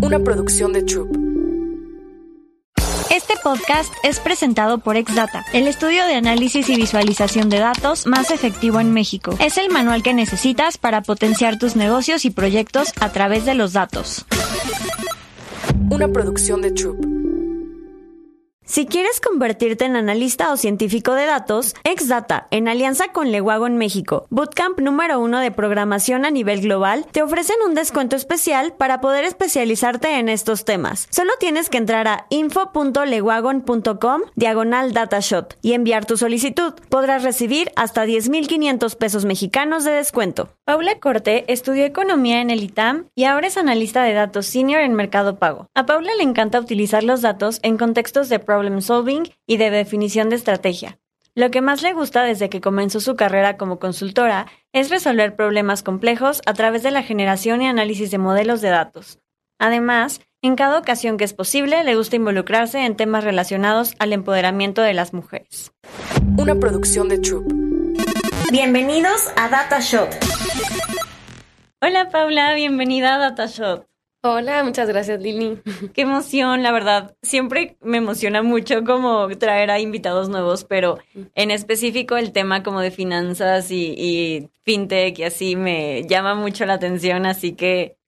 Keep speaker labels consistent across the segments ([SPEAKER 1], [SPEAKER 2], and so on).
[SPEAKER 1] una producción de Troop.
[SPEAKER 2] Este podcast es presentado por Exdata, el estudio de análisis y visualización de datos más efectivo en México. Es el manual que necesitas para potenciar tus negocios y proyectos a través de los datos.
[SPEAKER 1] Una producción de Troop.
[SPEAKER 2] Si quieres convertirte en analista o científico de datos, Exdata, en alianza con Lewagon México, Bootcamp número uno de programación a nivel global, te ofrecen un descuento especial para poder especializarte en estos temas. Solo tienes que entrar a info.lewagon.com diagonal datashot y enviar tu solicitud. Podrás recibir hasta 10.500 pesos mexicanos de descuento. Paula Corte estudió economía en el ITAM y ahora es analista de datos senior en Mercado Pago. A Paula le encanta utilizar los datos en contextos de problem solving y de definición de estrategia. Lo que más le gusta desde que comenzó su carrera como consultora es resolver problemas complejos a través de la generación y análisis de modelos de datos. Además, en cada ocasión que es posible, le gusta involucrarse en temas relacionados al empoderamiento de las mujeres.
[SPEAKER 1] Una producción de Troop.
[SPEAKER 2] Bienvenidos a DataShot. Hola Paula, bienvenida a DataShot.
[SPEAKER 3] Hola, muchas gracias Lili.
[SPEAKER 2] Qué emoción, la verdad. Siempre me emociona mucho como traer a invitados nuevos, pero en específico el tema como de finanzas y, fintech y así me llama mucho la atención, así que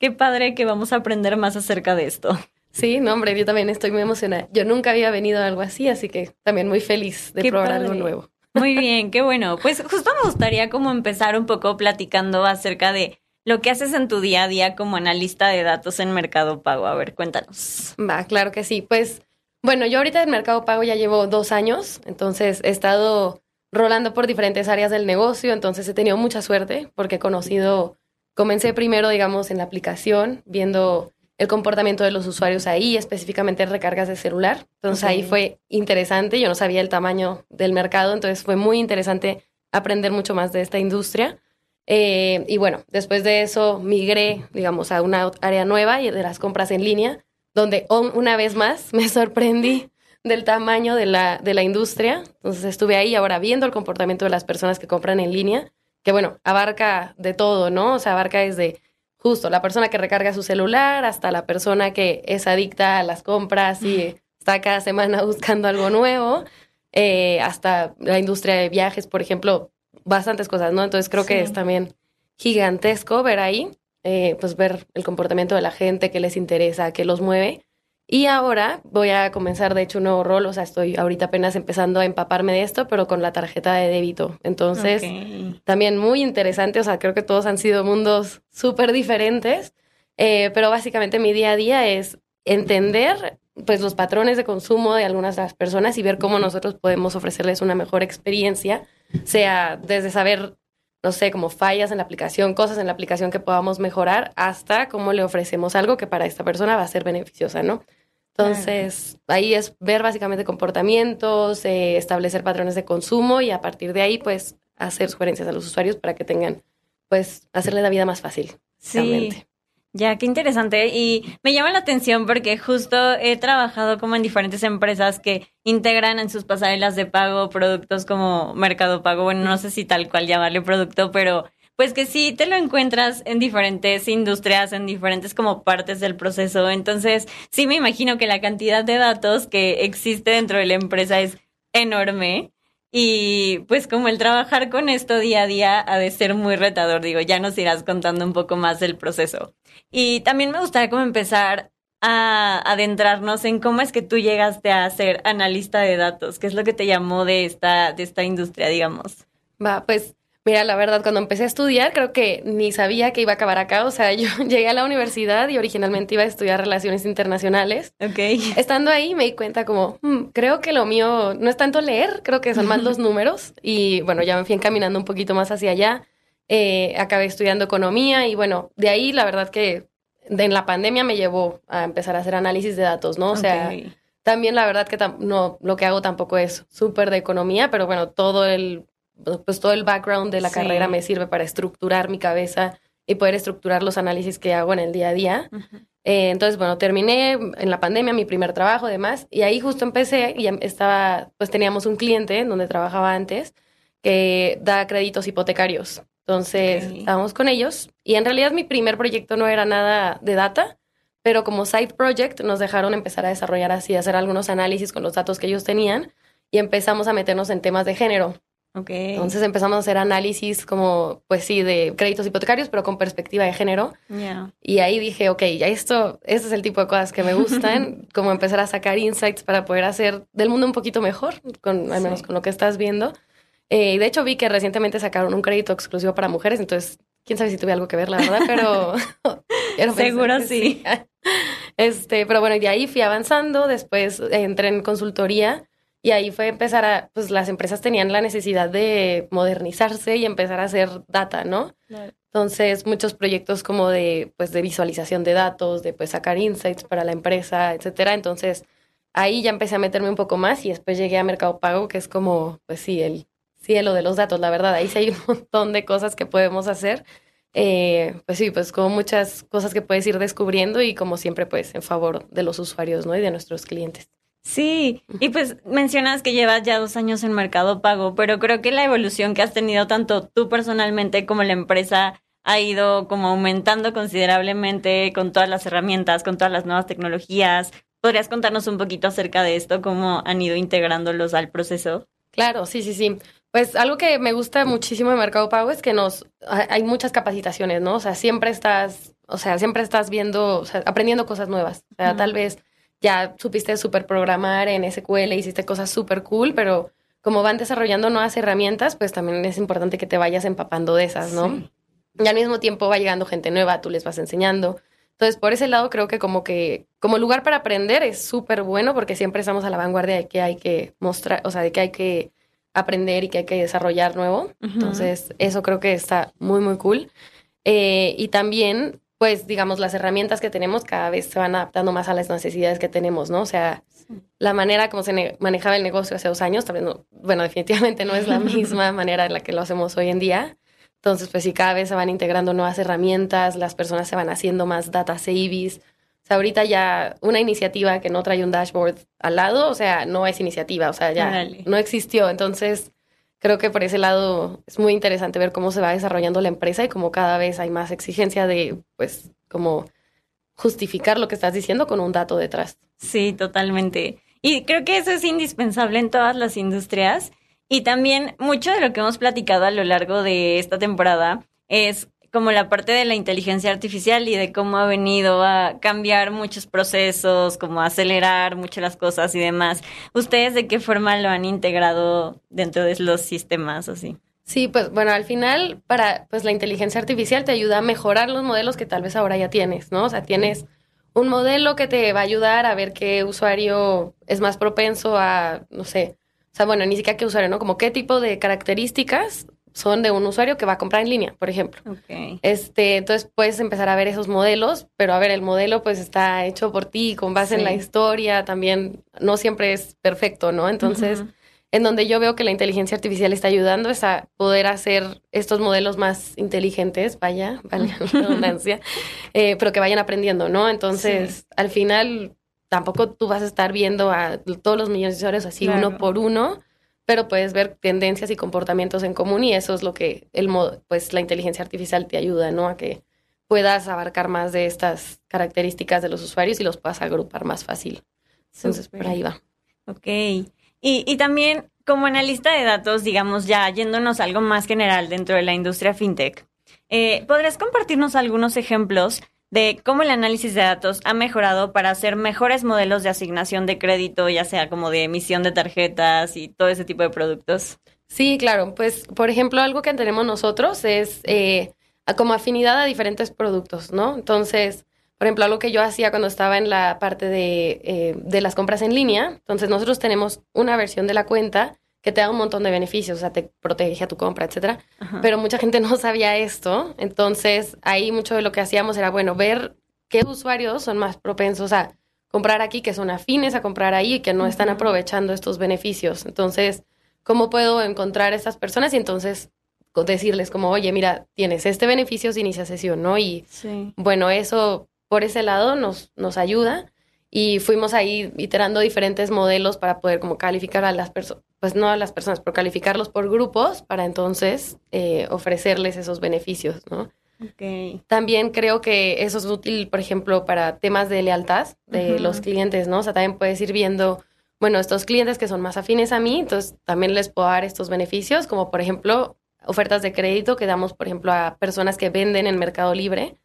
[SPEAKER 2] qué padre que vamos a aprender más acerca de esto.
[SPEAKER 3] Sí, no, hombre, yo también estoy muy emocionada. Yo nunca había venido a algo así, así que también muy feliz de probar algo nuevo.
[SPEAKER 2] Muy bien, qué bueno. Pues justo me gustaría como empezar un poco platicando acerca de lo que haces en tu día a día como analista de datos en Mercado Pago. A ver, cuéntanos.
[SPEAKER 3] Va, claro que sí. Pues, bueno, yo ahorita en Mercado Pago ya llevo dos años, entonces he estado rolando por diferentes áreas del negocio, entonces he tenido mucha suerte porque he conocido, comencé primero, digamos, en la aplicación, viendo el comportamiento de los usuarios ahí, específicamente recargas de celular. Entonces ahí fue interesante, yo no sabía el tamaño del mercado, entonces fue muy interesante aprender mucho más de esta industria. Eh, y bueno, después de eso migré, digamos, a una área nueva y de las compras en línea, donde una vez más me sorprendí del tamaño de la, de la industria. Entonces estuve ahí ahora viendo el comportamiento de las personas que compran en línea, que bueno, abarca de todo, ¿no? O sea, abarca desde justo la persona que recarga su celular hasta la persona que es adicta a las compras y está cada semana buscando algo nuevo, eh, hasta la industria de viajes, por ejemplo, bastantes cosas, ¿no? Entonces creo que es también gigantesco ver ahí, eh, pues ver el comportamiento de la gente, qué les interesa, qué los mueve. Y ahora voy a comenzar, de hecho, un nuevo rol, o sea, estoy ahorita apenas empezando a empaparme de esto, pero con la tarjeta de débito. Entonces, también muy interesante, o sea, creo que todos han sido mundos súper diferentes, eh, pero básicamente mi día a día es entender pues los patrones de consumo de algunas de las personas y ver cómo nosotros podemos ofrecerles una mejor experiencia sea desde saber, no sé, como fallas en la aplicación, cosas en la aplicación que podamos mejorar, hasta cómo le ofrecemos algo que para esta persona va a ser beneficiosa, ¿no? Entonces, ahí es ver básicamente comportamientos, eh, establecer patrones de consumo y a partir de ahí, pues, hacer sugerencias a los usuarios para que tengan, pues, hacerle la vida más fácil.
[SPEAKER 2] Sí. Ya, qué interesante. Y me llama la atención porque justo he trabajado como en diferentes empresas que integran en sus pasarelas de pago productos como Mercado Pago. Bueno, no sé si tal cual llamarle producto, pero pues que sí te lo encuentras en diferentes industrias, en diferentes como partes del proceso. Entonces, sí me imagino que la cantidad de datos que existe dentro de la empresa es enorme. Y pues como el trabajar con esto día a día ha de ser muy retador, digo, ya nos irás contando un poco más del proceso. Y también me gustaría como empezar a adentrarnos en cómo es que tú llegaste a ser analista de datos, qué es lo que te llamó de esta, de esta industria, digamos.
[SPEAKER 3] Va, pues Mira, la verdad, cuando empecé a estudiar, creo que ni sabía que iba a acabar acá. O sea, yo llegué a la universidad y originalmente iba a estudiar relaciones internacionales.
[SPEAKER 2] Ok.
[SPEAKER 3] Estando ahí me di cuenta como, hmm, creo que lo mío no es tanto leer, creo que son más los números. Y bueno, ya me fui encaminando un poquito más hacia allá. Eh, acabé estudiando economía y bueno, de ahí la verdad que en la pandemia me llevó a empezar a hacer análisis de datos, ¿no? O sea, también la verdad que no, lo que hago tampoco es súper de economía, pero bueno, todo el pues todo el background de la carrera me sirve para estructurar mi cabeza y poder estructurar los análisis que hago en el día a día. Eh, entonces, bueno, terminé en la pandemia mi primer trabajo, además, y ahí justo empecé y estaba, pues teníamos un cliente donde trabajaba antes que da créditos hipotecarios. Entonces, estábamos con ellos y en realidad mi primer proyecto no era nada de data, pero como side project nos dejaron empezar a desarrollar así, hacer algunos análisis con los datos que ellos tenían y empezamos a meternos en temas de género.
[SPEAKER 2] Okay.
[SPEAKER 3] Entonces empezamos a hacer análisis como, pues sí, de créditos hipotecarios, pero con perspectiva de género.
[SPEAKER 2] Yeah.
[SPEAKER 3] Y ahí dije, ok, ya esto, este es el tipo de cosas que me gustan, como empezar a sacar insights para poder hacer del mundo un poquito mejor, con, al menos
[SPEAKER 2] Sí.
[SPEAKER 3] con lo que estás viendo. Eh, y de hecho vi que recientemente sacaron un crédito exclusivo para mujeres, entonces quién sabe si tuve algo que ver, la verdad, pero...
[SPEAKER 2] Seguro
[SPEAKER 3] que
[SPEAKER 2] sí.
[SPEAKER 3] Este, pero bueno, y de ahí fui avanzando, después entré en consultoría y ahí fue empezar a, pues las empresas tenían la necesidad de modernizarse y empezar a hacer data, ¿no? Entonces, muchos proyectos como de, pues, de visualización de datos, de, pues, sacar insights para la empresa, etcétera. Entonces, ahí ya empecé a meterme un poco más y después llegué a Mercado Pago, que es como, pues sí, el cielo de los datos, la verdad. Ahí sí hay un montón de cosas que podemos hacer. Eh, pues sí, pues como muchas cosas que puedes ir descubriendo y como siempre, pues, en favor de los usuarios, ¿no? Y de nuestros clientes.
[SPEAKER 2] Sí, y pues mencionas que llevas ya dos años en Mercado Pago, pero creo que la evolución que has tenido tanto tú personalmente como la empresa ha ido como aumentando considerablemente con todas las herramientas, con todas las nuevas tecnologías. ¿Podrías contarnos un poquito acerca de esto, cómo han ido integrándolos al proceso?
[SPEAKER 3] Claro, sí, sí, sí. Pues algo que me gusta muchísimo de Mercado Pago es que nos ha- hay muchas capacitaciones, ¿no? O sea, siempre estás, o sea, siempre estás viendo, o sea, aprendiendo cosas nuevas. O sea, tal vez ya supiste super programar en SQL, hiciste cosas súper cool, pero como van desarrollando nuevas herramientas, pues también es importante que te vayas empapando de esas, ¿no?
[SPEAKER 2] Sí.
[SPEAKER 3] Y al mismo tiempo va llegando gente nueva, tú les vas enseñando. Entonces, por ese lado creo que como que como lugar para aprender es súper bueno porque siempre estamos a la vanguardia de que hay que mostrar, o sea, de que hay que aprender y que hay que desarrollar nuevo. Entonces, eso creo que está muy, muy cool. Eh, y también, pues, digamos, las herramientas que tenemos cada vez se van adaptando más a las necesidades que tenemos, ¿no? O sea, la manera como se ne- manejaba el negocio hace dos años, vez no- bueno, definitivamente no es la misma manera en la que lo hacemos hoy en día. Entonces, pues sí, cada vez se van integrando nuevas herramientas, las personas se van haciendo más data savvys. O sea, ahorita ya una iniciativa que no trae un dashboard al lado, o sea, no es iniciativa, o sea, ya no existió. Entonces, creo que por ese lado es muy interesante ver cómo se va desarrollando la empresa y cómo cada vez hay más exigencia de, pues, como justificar lo que estás diciendo con un dato detrás.
[SPEAKER 2] Sí, totalmente. Y creo que eso es indispensable en todas las industrias. Y también mucho de lo que hemos platicado a lo largo de esta temporada es como la parte de la inteligencia artificial y de cómo ha venido a cambiar muchos procesos, como acelerar mucho las cosas y demás. ¿Ustedes de qué forma lo han integrado dentro de los sistemas así?
[SPEAKER 3] Sí, pues bueno, al final para pues la inteligencia artificial te ayuda a mejorar los modelos que tal vez ahora ya tienes, ¿no? O sea, tienes un modelo que te va a ayudar a ver qué usuario es más propenso a, no sé, o sea, bueno, ni siquiera qué usuario, ¿no? Como qué tipo de características son de un usuario que va a comprar en línea, por ejemplo.
[SPEAKER 2] Ok.
[SPEAKER 3] Este, entonces puedes empezar a ver esos modelos, pero a ver, el modelo pues está hecho por ti, con base en la historia, también no siempre es perfecto, ¿no? Entonces, en donde yo veo que la inteligencia artificial está ayudando es a poder hacer estos modelos más inteligentes, vaya, vale la redundancia, eh, pero que vayan aprendiendo, ¿no? Entonces, al final, tampoco tú vas a estar viendo a todos los millones de usuarios así
[SPEAKER 2] Claro.
[SPEAKER 3] uno por uno, pero puedes ver tendencias y comportamientos en común y eso es lo que el mo- pues la inteligencia artificial te ayuda, ¿no? A que puedas abarcar más de estas características de los usuarios y los puedas agrupar más fácil. Entonces, por ahí va.
[SPEAKER 2] Ok. Y, y también, como analista de datos, digamos, ya yéndonos a algo más general dentro de la industria fintech, eh, ¿podrías compartirnos algunos ejemplos de cómo el análisis de datos ha mejorado para hacer mejores modelos de asignación de crédito, ya sea como de emisión de tarjetas y todo ese tipo de productos?
[SPEAKER 3] Sí, claro. Pues, por ejemplo, algo que tenemos nosotros es eh, como afinidad a diferentes productos, ¿no? Entonces, por ejemplo, algo que yo hacía cuando estaba en la parte de, eh, de las compras en línea, entonces nosotros tenemos una versión de la cuenta que te da un montón de beneficios, o sea, te protege a tu compra, etcétera.
[SPEAKER 2] Ajá.
[SPEAKER 3] Pero mucha gente no sabía esto, entonces ahí mucho de lo que hacíamos era, bueno, ver qué usuarios son más propensos a comprar aquí, que son afines a comprar ahí y que no están aprovechando estos beneficios. Entonces, ¿cómo puedo encontrar a estas personas y entonces decirles como, oye, mira, tienes este beneficio si inicias sesión, ¿no? Y
[SPEAKER 2] Sí.
[SPEAKER 3] bueno, eso por ese lado nos, nos ayuda y fuimos ahí iterando diferentes modelos para poder como calificar a las personas, pues no a las personas, pero calificarlos por grupos para entonces eh, ofrecerles esos beneficios, ¿no? También creo que eso es útil, por ejemplo, para temas de lealtad de los clientes, ¿no? O sea, también puedes ir viendo, bueno, estos clientes que son más afines a mí, entonces también les puedo dar estos beneficios, como por ejemplo, ofertas de crédito que damos, por ejemplo, a personas que venden en Mercado Libre.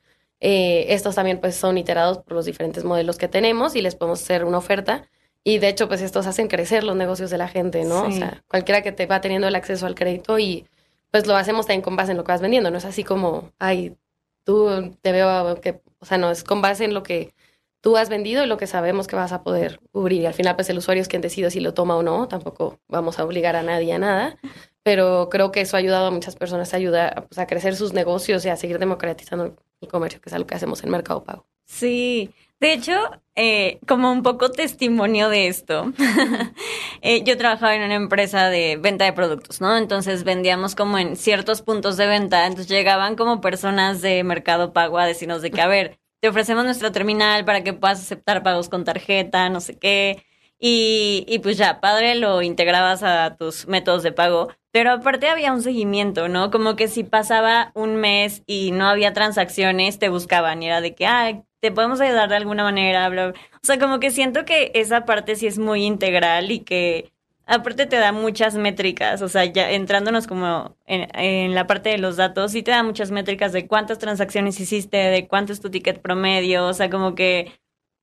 [SPEAKER 3] Eh, estos también pues son iterados por los diferentes modelos que tenemos y les podemos hacer una oferta. Y de hecho, pues estos hacen crecer los negocios de la gente, ¿no?
[SPEAKER 2] Sí.
[SPEAKER 3] O sea, cualquiera que te va teniendo el acceso al crédito y pues lo hacemos también con base en lo que vas vendiendo, no es así como, ay, tú te veo que, o sea, no, es con base en lo que tú has vendido y lo que sabemos que vas a poder cubrir. Y al final, pues el usuario es quien decide si lo toma o no, tampoco vamos a obligar a nadie a nada, pero creo que eso ha ayudado a muchas personas, ayuda pues, a crecer sus negocios y a seguir democratizando el comercio, que es algo que hacemos en Mercado Pago.
[SPEAKER 2] Sí, de hecho, eh, como un poco testimonio de esto, eh, yo trabajaba en una empresa de venta de productos, ¿no? Entonces vendíamos como en ciertos puntos de venta, entonces llegaban como personas de Mercado Pago a decirnos de que, a ver, te ofrecemos nuestra terminal para que puedas aceptar pagos con tarjeta, no sé qué, y, y pues ya, padre, lo integrabas a tus métodos de pago, pero aparte había un seguimiento, ¿no? Como que si pasaba un mes y no había transacciones, te buscaban y era de que, ah, te podemos ayudar de alguna manera, bla, bla. O sea, como que siento que esa parte sí es muy integral y que aparte te da muchas métricas, o sea, ya entrándonos como en, en la parte de los datos, sí te da muchas métricas de cuántas transacciones hiciste, de cuánto es tu ticket promedio, o sea, como que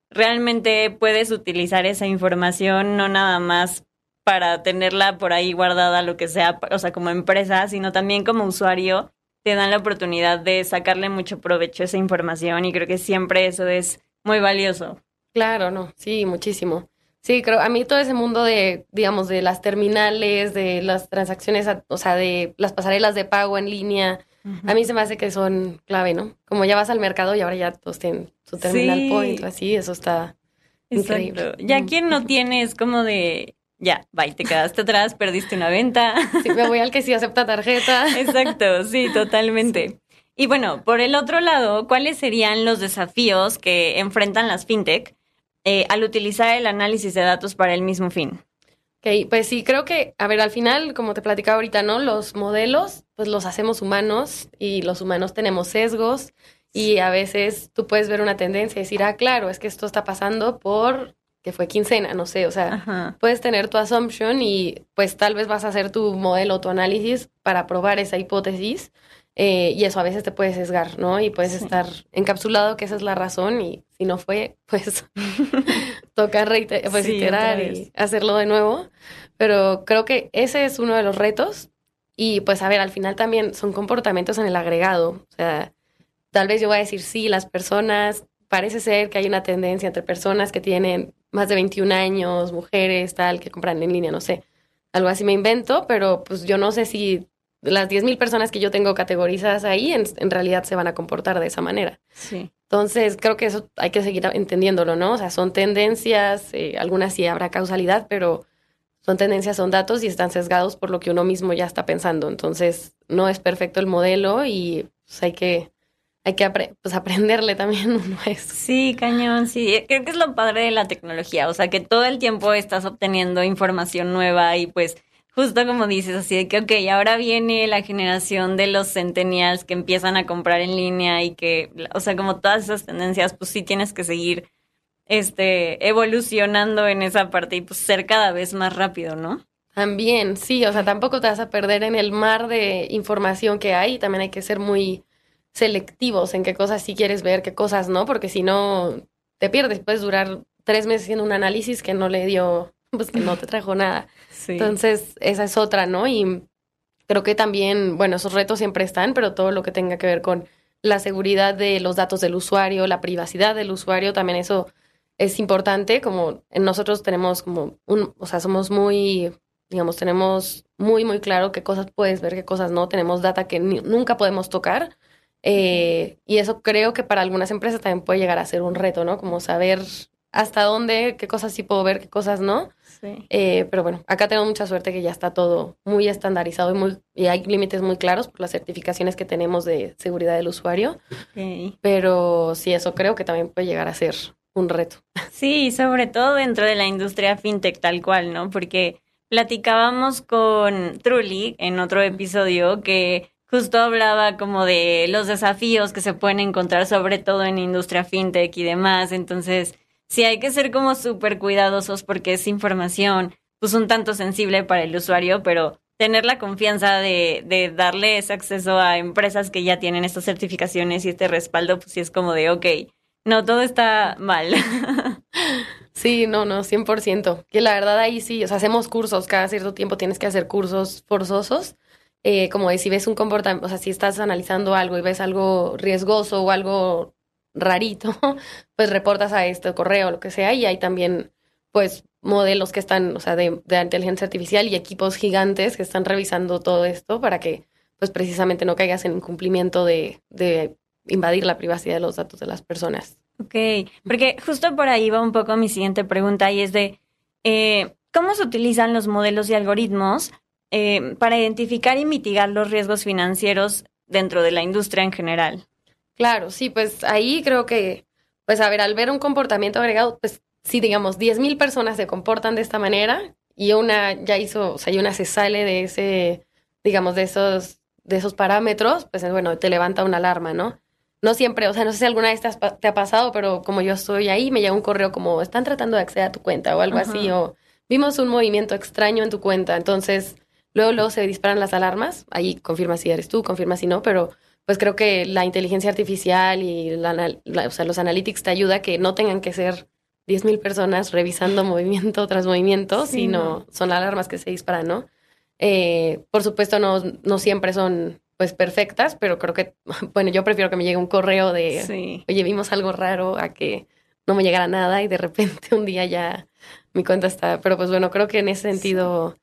[SPEAKER 2] realmente puedes utilizar esa información no nada más para tenerla por ahí guardada, lo que sea, o sea, como empresa, sino también como usuario, te dan la oportunidad de sacarle mucho provecho a esa información y creo que siempre eso es muy valioso.
[SPEAKER 3] Claro, no, sí, muchísimo. Sí, creo, a mí todo ese mundo de, digamos, de las terminales, de las transacciones, o sea, de las pasarelas de pago en línea, a mí se me hace que son clave, ¿no? Como ya vas al mercado y ahora ya todos tienen su terminal
[SPEAKER 2] Sí.
[SPEAKER 3] point, así, eso está increíble.
[SPEAKER 2] Ya quien no tiene es como de, ya, bye, te quedaste atrás, perdiste una venta.
[SPEAKER 3] Sí, me voy al que sí acepta tarjeta.
[SPEAKER 2] Exacto, sí, totalmente. Y bueno, por el otro lado, ¿cuáles serían los desafíos que enfrentan las fintech eh, al utilizar el análisis de datos para el mismo fin?
[SPEAKER 3] Ok, pues sí, creo que, a ver, al final, como te platicaba ahorita, ¿no? Los modelos, pues los hacemos humanos y los humanos tenemos sesgos y a veces tú puedes ver una tendencia y decir, ah, claro, es que esto está pasando por que fue quincena, no sé, o sea,
[SPEAKER 2] Ajá.
[SPEAKER 3] puedes tener tu assumption y pues tal vez vas a hacer tu modelo, tu análisis para probar esa hipótesis eh, y eso a veces te puede sesgar, ¿no? Y puedes
[SPEAKER 2] Sí.
[SPEAKER 3] estar encapsulado que esa es la razón y si no fue, pues toca reite- pues,
[SPEAKER 2] Sí,
[SPEAKER 3] iterar
[SPEAKER 2] otra
[SPEAKER 3] y hacerlo de nuevo. Pero creo que ese es uno de los retos y pues a ver, al final también son comportamientos en el agregado, o sea, tal vez yo voy a decir sí, las personas, parece ser que hay una tendencia entre personas que tienen más de 21 años, mujeres, tal, que compran en línea, no sé, algo así me invento, pero pues yo no sé si las 10.000 personas que yo tengo categorizadas ahí en, en realidad se van a comportar de esa manera.
[SPEAKER 2] Sí.
[SPEAKER 3] Entonces, creo que eso hay que seguir entendiéndolo, ¿no? O sea, son tendencias, eh, algunas sí habrá causalidad, pero son tendencias, son datos y están sesgados por lo que uno mismo ya está pensando. Entonces, no es perfecto el modelo y pues, hay que, hay que apre- pues, aprenderle también uno a eso.
[SPEAKER 2] Sí, cañón, sí. Creo que es lo padre de la tecnología, o sea, que todo el tiempo estás obteniendo información nueva y pues justo como dices, así de que, ok, ahora viene la generación de los centennials que empiezan a comprar en línea y que, o sea, como todas esas tendencias, pues sí tienes que seguir este evolucionando en esa parte y pues ser cada vez más rápido, ¿no?
[SPEAKER 3] También, sí, o sea, tampoco te vas a perder en el mar de información que hay. También hay que ser muy selectivos en qué cosas sí quieres ver, qué cosas no, porque si no te pierdes. Puedes durar tres meses haciendo un análisis que no le dio, pues que no te trajo nada.
[SPEAKER 2] Sí.
[SPEAKER 3] Entonces, esa es otra, ¿no? Y creo que también, bueno, esos retos siempre están, pero todo lo que tenga que ver con la seguridad de los datos del usuario, la privacidad del usuario, también eso es importante, como nosotros tenemos como un, o sea, somos muy, digamos, tenemos muy, muy claro qué cosas puedes ver, qué cosas no, tenemos data que ni- nunca podemos tocar. Eh, y eso creo que para algunas empresas también puede llegar a ser un reto, ¿no? Como saber hasta dónde, qué cosas sí puedo ver, qué cosas no.
[SPEAKER 2] Sí.
[SPEAKER 3] Eh, pero bueno, acá tenemos mucha suerte que ya está todo muy estandarizado y, muy, y hay límites muy claros por las certificaciones que tenemos de seguridad del usuario.
[SPEAKER 2] Ok.
[SPEAKER 3] Pero sí, eso creo que también puede llegar a ser un reto.
[SPEAKER 2] Sí, sobre todo dentro de la industria fintech tal cual, ¿no? Porque platicábamos con Truly en otro episodio que justo hablaba como de los desafíos que se pueden encontrar, sobre todo en industria fintech y demás. Entonces, sí hay que ser como súper cuidadosos porque es información, pues un tanto sensible para el usuario, pero tener la confianza de, de darle ese acceso a empresas que ya tienen estas certificaciones y este respaldo, pues sí es como de, ok, no, todo está mal.
[SPEAKER 3] Sí, no, no, 100%. Que la verdad ahí sí, o sea, hacemos cursos, cada cierto tiempo tienes que hacer cursos forzosos. Eh, como de si ves un comportamiento, o sea, si estás analizando algo y ves algo riesgoso o algo rarito, pues reportas a este correo lo que sea y hay también, pues, modelos que están, o sea, de, de inteligencia artificial y equipos gigantes que están revisando todo esto para que, pues, precisamente no caigas en incumplimiento de, de invadir la privacidad de los datos de las personas.
[SPEAKER 2] Ok, porque justo por ahí va un poco mi siguiente pregunta y es de, eh, ¿cómo se utilizan los modelos y algoritmos eh, para identificar y mitigar los riesgos financieros dentro de la industria en general?
[SPEAKER 3] Claro, sí, pues ahí creo que, pues a ver, al ver un comportamiento agregado, pues si digamos 10.000 personas se comportan de esta manera y una ya hizo, o sea, y una se sale de ese, digamos, de esos, de esos parámetros, pues bueno, te levanta una alarma, ¿no? no siempre, o sea, no sé si alguna vez te, ha pasado, pero como yo estoy ahí, me llega un correo como, están tratando de acceder a tu cuenta o algo así, o vimos un movimiento extraño en tu cuenta, entonces luego, luego se disparan las alarmas, ahí confirma si eres tú, confirma si no, pero pues creo que la inteligencia artificial y la, o sea, los analytics te ayuda a que no tengan que ser 10.000 personas revisando movimiento tras movimiento, sino son alarmas que se disparan, ¿no? Eh, por supuesto, no, no siempre son pues perfectas, pero creo que, bueno, yo prefiero que me llegue un correo de, oye, vimos algo raro a que no me llegara nada y de repente un día ya mi cuenta está, pero pues bueno, creo que en ese sentido,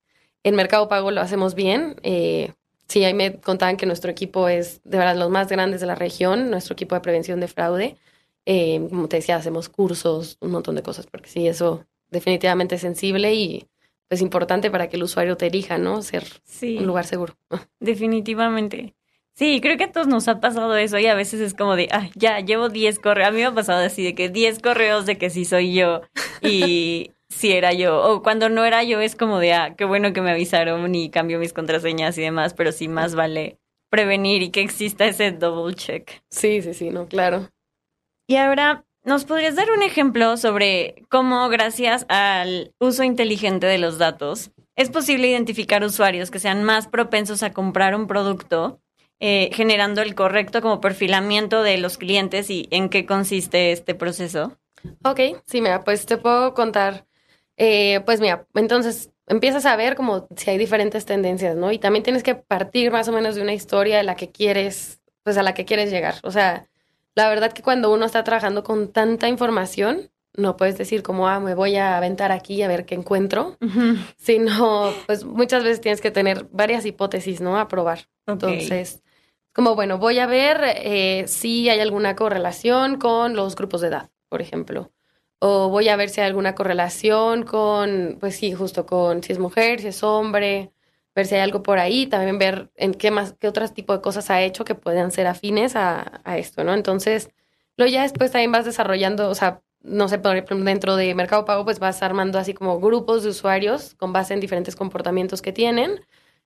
[SPEAKER 3] en Mercado Pago lo hacemos bien. Eh, sí, ahí me contaban que nuestro equipo es de verdad los más grandes de la región, nuestro equipo de prevención de fraude. Eh, como te decía, hacemos cursos, un montón de cosas, porque sí, eso definitivamente es sensible y es importante para que el usuario te elija, ¿no? Ser un lugar seguro.
[SPEAKER 2] Definitivamente. Sí, creo que a todos nos ha pasado eso y a veces es como de, ah, ya, llevo 10 correos. A mí me ha pasado así de que 10 correos de que sí soy yo y si era yo. O cuando no era yo es como de, ah, qué bueno que me avisaron y cambio mis contraseñas y demás, pero sí más vale prevenir y que exista ese double check.
[SPEAKER 3] Sí, sí, sí, no, claro.
[SPEAKER 2] Y ahora, ¿Nos podrías dar un ejemplo sobre cómo, gracias al uso inteligente de los datos, es posible identificar usuarios que sean más propensos a comprar un producto, eh, generando el correcto como perfilamiento de los clientes y en qué consiste este proceso?
[SPEAKER 3] Ok, sí, mira, pues te puedo contar. Eh, pues mira, entonces empiezas a ver como si hay diferentes tendencias, ¿no? Y también tienes que partir más o menos de una historia de la que quieres, pues a la que quieres llegar. O sea, la verdad que cuando uno está trabajando con tanta información, no puedes decir como, ah, me voy a aventar aquí a ver qué encuentro, sino, pues muchas veces tienes que tener varias hipótesis, ¿no? A probar. Entonces, como, bueno, voy a ver eh, si hay alguna correlación con los grupos de edad, por ejemplo. O voy a ver si hay alguna correlación con, pues sí, justo con si es mujer, si es hombre, ver si hay algo por ahí, también ver en qué más, qué otros tipo de cosas ha hecho que puedan ser afines a, esto, ¿no? Entonces, luego ya después también vas desarrollando, o sea, no sé, por ejemplo, dentro de Mercado Pago, pues vas armando así como grupos de usuarios con base en diferentes comportamientos que tienen.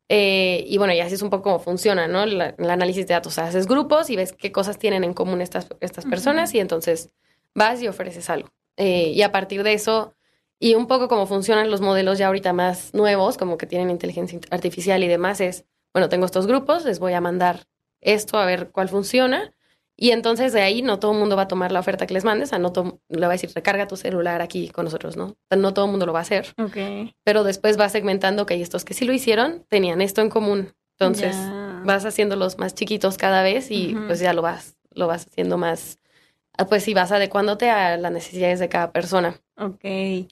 [SPEAKER 3] Eh, y bueno, y así es un poco cómo funciona, ¿no? el análisis de datos. O sea, haces grupos y ves qué cosas tienen en común estas, estas personas y entonces vas y ofreces algo. Eh, y a partir de eso, y un poco como funcionan los modelos ya ahorita más nuevos, como que tienen inteligencia artificial y demás, es, bueno, tengo estos grupos, les voy a mandar esto a ver cuál funciona. Y entonces de ahí no todo el mundo va a tomar la oferta que les mandes, o sea, no todo, le va a decir, recarga tu celular aquí con nosotros, ¿no? no todo el mundo lo va a hacer.
[SPEAKER 2] Okay.
[SPEAKER 3] Pero después va segmentando que estos que sí lo hicieron tenían esto en común. Entonces vas haciéndolos más chiquitos cada vez y pues ya lo vas, lo vas haciendo más pues sí vas adecuándote a las necesidades de cada persona.
[SPEAKER 2] Ok.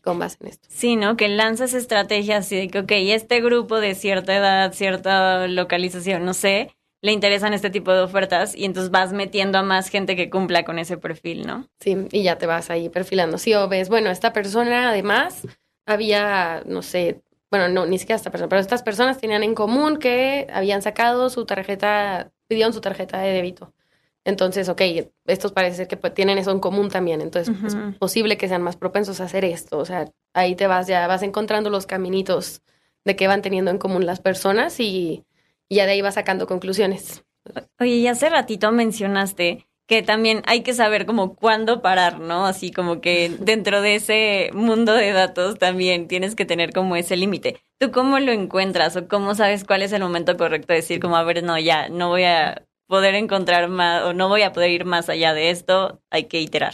[SPEAKER 3] Con base en esto.
[SPEAKER 2] Sí, ¿no? Que lanzas estrategias así de que, ok, este grupo de cierta edad, cierta localización, no sé, le interesan este tipo de ofertas y entonces vas metiendo a más gente que cumpla con ese perfil, ¿no?
[SPEAKER 3] Sí, y ya te vas ahí perfilando. Si o ves, bueno, esta persona además había, no sé, bueno, no, ni siquiera esta persona, pero estas personas tenían en común que habían sacado su tarjeta, pidieron su tarjeta de débito. Entonces, ok, estos parece ser que pues, tienen eso en común también, entonces es posible que sean más propensos a hacer esto, o sea, ahí te vas ya, vas encontrando los caminitos de que van teniendo en común las personas y, y ya de ahí vas sacando conclusiones.
[SPEAKER 2] Oye, y hace ratito mencionaste que también hay que saber como cuándo parar, ¿no? Así como que dentro de ese mundo de datos también tienes que tener como ese límite. ¿Tú cómo lo encuentras o cómo sabes cuál es el momento correcto de decir como, a ver, no, ya, no voy a poder encontrar más o no voy a poder ir más allá de esto, hay que iterar?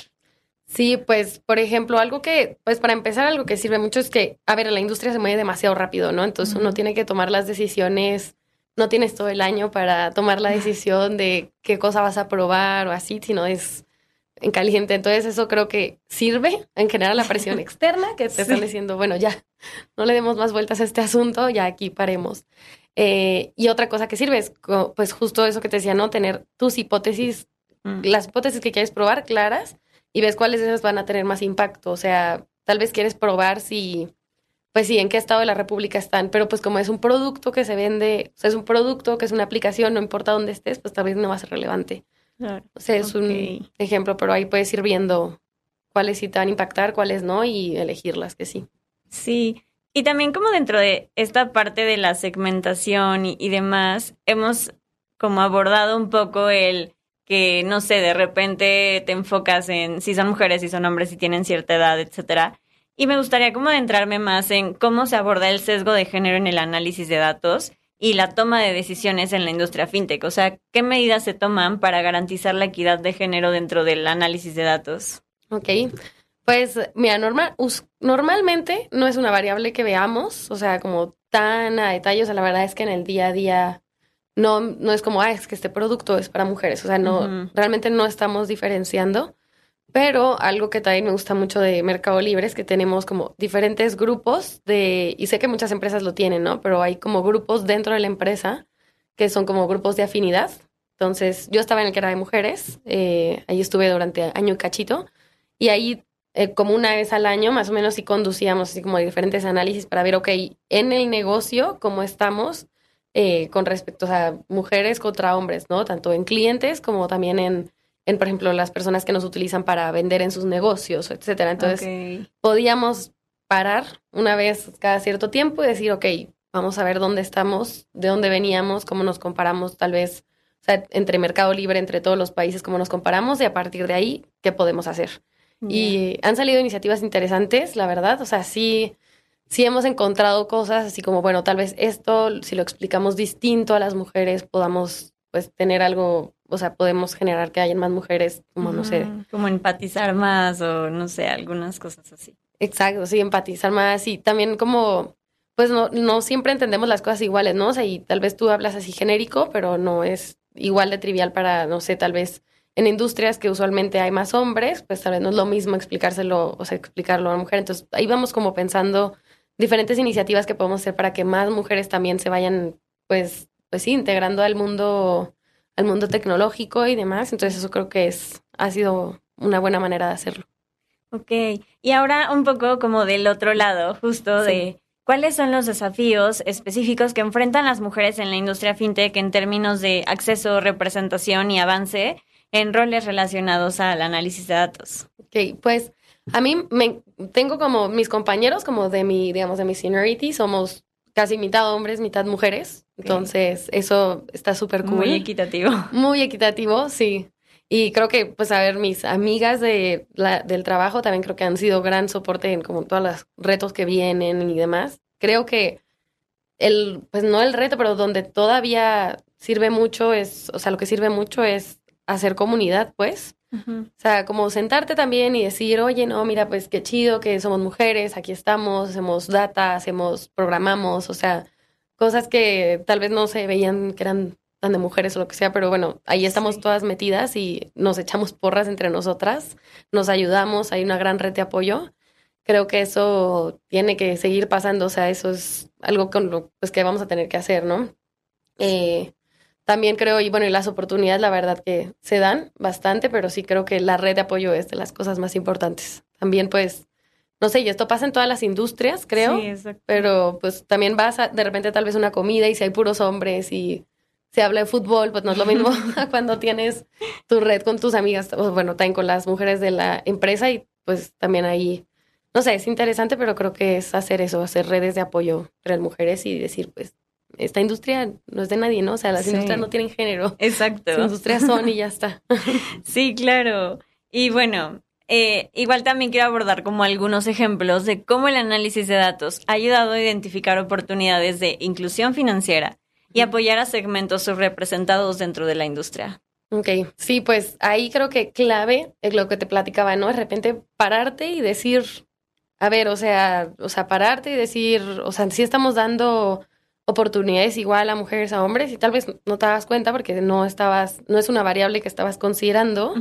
[SPEAKER 3] Sí, pues, por ejemplo, algo que, pues para empezar, algo que sirve mucho es que, a ver, la industria se mueve demasiado rápido, ¿no? Entonces uno tiene que tomar las decisiones no tienes todo el año para tomar la decisión de qué cosa vas a probar o así, sino es en caliente. Entonces eso creo que sirve en generar la presión externa que te están diciendo, bueno, ya, no le demos más vueltas a este asunto, ya aquí paremos. Eh, y otra cosa que sirve es, pues justo eso que te decía, ¿no? Tener tus hipótesis, mm. las hipótesis que quieres probar claras y ves cuáles de esas van a tener más impacto. O sea, tal vez quieres probar si pues sí, en qué estado de la República están, pero pues como es un producto que se vende, o sea, es un producto que es una aplicación, no importa dónde estés, pues tal vez no va a ser relevante. O sea, es un ejemplo, pero ahí puedes ir viendo cuáles sí te van a impactar, cuáles no, y elegir las que sí.
[SPEAKER 2] Sí, y también como dentro de esta parte de la segmentación y, demás, hemos como abordado un poco el que, no sé, de repente te enfocas en si son mujeres, si son hombres, si tienen cierta edad, etcétera y me gustaría como adentrarme más en cómo se aborda el sesgo de género en el análisis de datos y la toma de decisiones en la industria fintech. O sea, ¿qué medidas se toman para garantizar la equidad de género dentro del análisis de datos?
[SPEAKER 3] Ok. Pues mira, normal, normalmente no es una variable que veamos, o sea, como tan a detalle, o sea, la verdad es que en el día a día no, no es como, ah, es que este producto es para mujeres, o sea, no, realmente no estamos diferenciando. Pero algo que también me gusta mucho de Mercado Libre es que tenemos como diferentes grupos de, y sé que muchas empresas lo tienen, ¿no? Pero hay como grupos dentro de la empresa que son como grupos de afinidad. Entonces, yo estaba en el que era de mujeres, eh, ahí estuve durante año y cachito, y ahí eh, como una vez al año más o menos sí conducíamos así como diferentes análisis para ver, ok, en el negocio, cómo estamos eh, con respecto a mujeres contra hombres, ¿no? Tanto en clientes como también en en, por ejemplo, las personas que nos utilizan para vender en sus negocios, etcétera. Entonces, podíamos parar una vez cada cierto tiempo y decir, ok, vamos a ver dónde estamos, de dónde veníamos, cómo nos comparamos, tal vez, o sea, entre Mercado Libre, entre todos los países, cómo nos comparamos y a partir de ahí, qué podemos hacer. Y han salido iniciativas interesantes, la verdad, o sea, sí, sí hemos encontrado cosas así como, bueno, tal vez esto, si lo explicamos distinto a las mujeres, podamos pues tener algo o sea, podemos generar que haya más mujeres, como no sé.
[SPEAKER 2] Como empatizar más o no sé, algunas cosas así.
[SPEAKER 3] Exacto, sí, empatizar más y también como, pues no, no siempre entendemos las cosas iguales, ¿no? O sea, y tal vez tú hablas así genérico, pero no es igual de trivial para, no sé, tal vez en industrias que usualmente hay más hombres, pues tal vez no es lo mismo explicárselo, o sea, explicarlo a una mujer. Entonces, ahí vamos como pensando diferentes iniciativas que podemos hacer para que más mujeres también se vayan, pues, pues sí, integrando al mundo al mundo tecnológico y demás. Entonces eso creo que es, ha sido una buena manera de hacerlo.
[SPEAKER 2] Ok, y ahora un poco como del otro lado, justo de cuáles son los desafíos específicos que enfrentan las mujeres en la industria fintech en términos de acceso, representación y avance en roles relacionados al análisis de datos.
[SPEAKER 3] Ok, pues a mí me tengo como mis compañeros, como de mi, digamos, de mi seniority, somos casi mitad hombres, mitad mujeres. Entonces, eso está súper cool.
[SPEAKER 2] Muy equitativo.
[SPEAKER 3] Muy equitativo, sí. Y creo que, pues, a ver, mis amigas de la, del trabajo también creo que han sido gran soporte en como todos los retos que vienen y demás. Creo que el, pues no el reto, pero donde todavía sirve mucho es, o sea, lo que sirve mucho es hacer comunidad, pues. O sea, como sentarte también y decir, oye, no, mira, pues qué chido que somos mujeres, aquí estamos, hacemos data, hacemos, programamos, o sea, cosas que tal vez no se veían que eran tan de mujeres o lo que sea, pero bueno, ahí estamos todas metidas y nos echamos porras entre nosotras, nos ayudamos, hay una gran red de apoyo. Creo que eso tiene que seguir pasando, o sea, eso es algo con lo pues, que vamos a tener que hacer, ¿no? Eh, también creo, y bueno, y las oportunidades, la verdad que se dan bastante, pero sí creo que la red de apoyo es de las cosas más importantes. También, pues, no sé, y esto pasa en todas las industrias, creo, sí, pero pues también vas a, de repente tal vez una comida y si hay puros hombres y se habla de fútbol, pues no es lo mismo cuando tienes tu red con tus amigas, o bueno, también con las mujeres de la empresa y pues también ahí, no sé, es interesante, pero creo que es hacer eso, hacer redes de apoyo entre mujeres y decir, pues, esta industria no es de nadie, ¿no? O sea, las
[SPEAKER 2] Sí.
[SPEAKER 3] industrias no tienen género.
[SPEAKER 2] Exacto.
[SPEAKER 3] Las industrias son y ya está.
[SPEAKER 2] Sí, claro. Y bueno, eh, igual también quiero abordar como algunos ejemplos de cómo el análisis de datos ha ayudado a identificar oportunidades de inclusión financiera y apoyar a segmentos subrepresentados dentro de la industria.
[SPEAKER 3] Ok, sí, pues ahí creo que clave es lo que te platicaba, ¿no? De repente pararte y decir, a ver, o sea, o sea, pararte y decir, o sea, sí estamos dando oportunidades igual a mujeres, a hombres, y tal vez no te das cuenta porque no estabas, no es una variable que estabas considerando,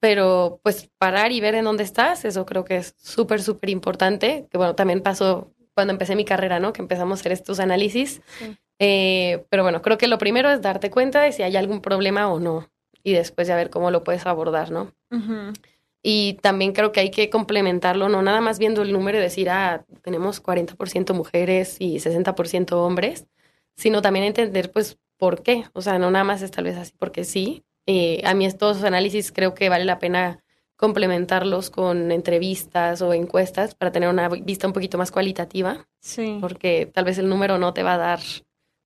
[SPEAKER 3] pero pues parar y ver en dónde estás, eso creo que es súper, súper importante, que bueno, también pasó cuando empecé mi carrera, ¿no? Que empezamos a hacer estos análisis.
[SPEAKER 2] Sí.
[SPEAKER 3] Eh, pero bueno, creo que lo primero es darte cuenta de si hay algún problema o no, y después ya ver cómo lo puedes abordar, ¿no? Y también creo que hay que complementarlo, no nada más viendo el número y decir, ah, tenemos 40% mujeres y 60% hombres, sino también entender, pues, por qué. O sea, no nada más es tal vez así porque sí. Eh, a mí estos análisis creo que vale la pena complementarlos con entrevistas o encuestas para tener una vista un poquito más cualitativa,
[SPEAKER 2] Sí,
[SPEAKER 3] porque tal vez el número no te va a dar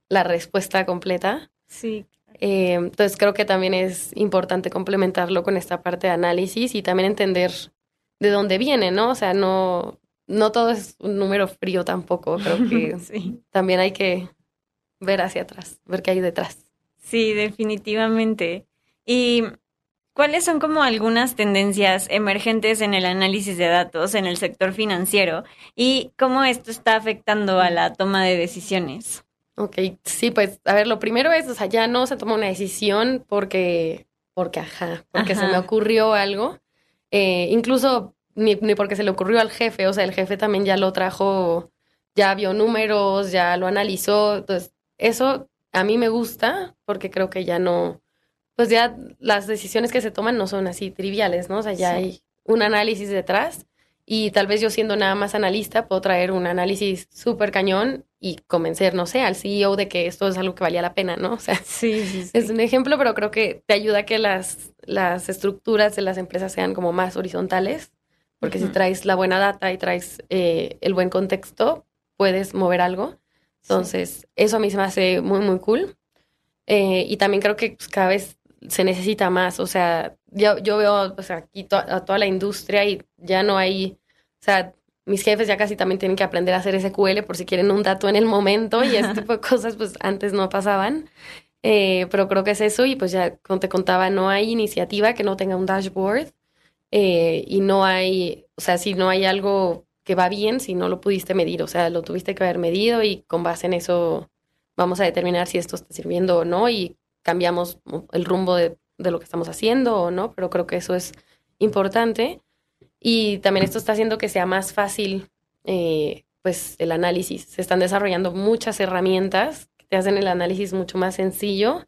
[SPEAKER 3] la respuesta completa.
[SPEAKER 2] sí.
[SPEAKER 3] Eh, entonces creo que también es importante complementarlo con esta parte de análisis y también entender de dónde viene, ¿no? O sea, no, no todo es un número frío tampoco. Creo que
[SPEAKER 2] sí.
[SPEAKER 3] también hay que ver hacia atrás, ver qué hay detrás.
[SPEAKER 2] Sí, definitivamente. ¿Y cuáles son como algunas tendencias emergentes en el análisis de datos en el sector financiero y cómo esto está afectando a la toma de decisiones?
[SPEAKER 3] Ok, sí, pues, a ver, lo primero es, o sea, ya no se toma una decisión porque, porque, ajá, porque se me ocurrió algo. Eh, incluso ni, ni porque se le ocurrió al jefe, o sea, el jefe también ya lo trajo, ya vio números, ya lo analizó. Entonces, eso a mí me gusta porque creo que ya no, pues ya las decisiones que se toman no son así triviales, ¿no? O sea, ya
[SPEAKER 2] Sí.
[SPEAKER 3] hay un análisis detrás y tal vez yo siendo nada más analista puedo traer un análisis súper cañón y convencer, no sé, al CEO de que esto es algo que valía la pena, ¿no? O sea,
[SPEAKER 2] Sí, sí, sí.
[SPEAKER 3] es un ejemplo, pero creo que te ayuda a que las, las estructuras de las empresas sean como más horizontales, porque si traes la buena data y traes eh, el buen contexto, puedes mover algo. Entonces, eso a mí se me hace muy, muy cool. Eh, y también creo que pues, cada vez se necesita más. O sea, yo, yo veo o sea, aquí to- a toda la industria y ya no hay, o sea, mis jefes ya casi también tienen que aprender a hacer SQL por si quieren un dato en el momento y ese tipo de cosas pues antes no pasaban. Eh, pero creo que es eso y pues ya como te contaba, no hay iniciativa que no tenga un dashboard eh, y no hay, o sea, si no hay algo que va bien, si no lo pudiste medir, o sea, lo tuviste que haber medido y con base en eso vamos a determinar si esto está sirviendo o no y cambiamos el rumbo de, de lo que estamos haciendo o no, pero creo que eso es importante y también esto está haciendo que sea más fácil eh, pues el análisis. Se están desarrollando muchas herramientas que te hacen el análisis mucho más sencillo.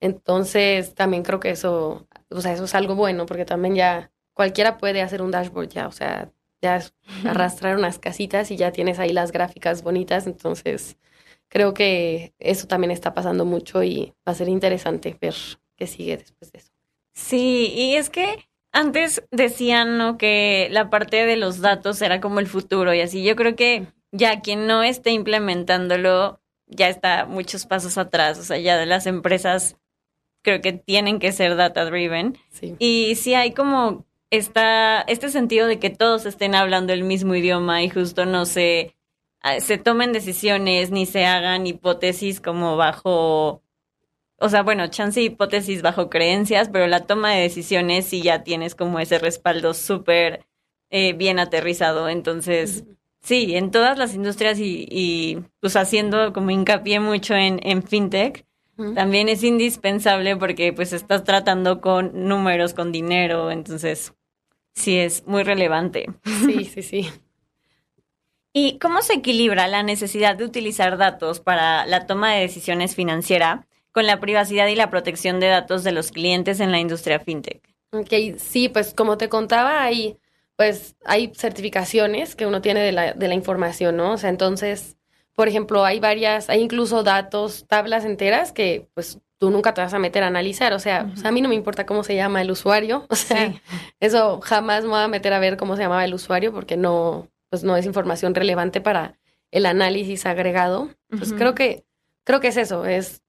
[SPEAKER 3] Entonces, también creo que eso, o sea, eso es algo bueno, porque también ya cualquiera puede hacer un dashboard ya, o sea, ya es arrastrar unas casitas y ya tienes ahí las gráficas bonitas. Entonces, creo que eso también está pasando mucho y va a ser interesante ver qué sigue después de eso.
[SPEAKER 2] Sí, y es que antes decían, ¿no? Que la parte de los datos era como el futuro y así. Yo creo que ya quien no esté implementándolo ya está muchos pasos atrás. O sea, ya de las empresas creo que tienen que ser data driven.
[SPEAKER 3] Sí.
[SPEAKER 2] Y sí hay como esta, este sentido de que todos estén hablando el mismo idioma y justo no se, ah, se tomen decisiones ni se hagan hipótesis como bajo, o sea, bueno, chance hipótesis bajo creencias, pero la toma de decisiones sí ya tienes como ese respaldo súper eh, bien aterrizado. Entonces, sí, en todas las industrias y, y pues haciendo como hincapié mucho en, en fintech, también es indispensable porque pues estás tratando con números, con dinero, entonces sí es muy relevante.
[SPEAKER 3] Sí, sí, sí.
[SPEAKER 2] ¿Y cómo se equilibra la necesidad de utilizar datos para la toma de decisiones financiera con la privacidad y la protección de datos de los clientes en la industria fintech?
[SPEAKER 3] Ok, sí, pues como te contaba, hay, pues, hay certificaciones que uno tiene de la, de la información, ¿no? O sea, entonces, por ejemplo, hay varias, hay incluso datos, tablas enteras que, pues, tú nunca te vas a meter a analizar. O sea, o sea, a mí no me importa cómo se llama el usuario. O sea,
[SPEAKER 2] Sí.
[SPEAKER 3] eso jamás me voy a meter a ver cómo se llamaba el usuario porque no, pues, no es información relevante para el análisis agregado. Pues creo que creo que es eso, es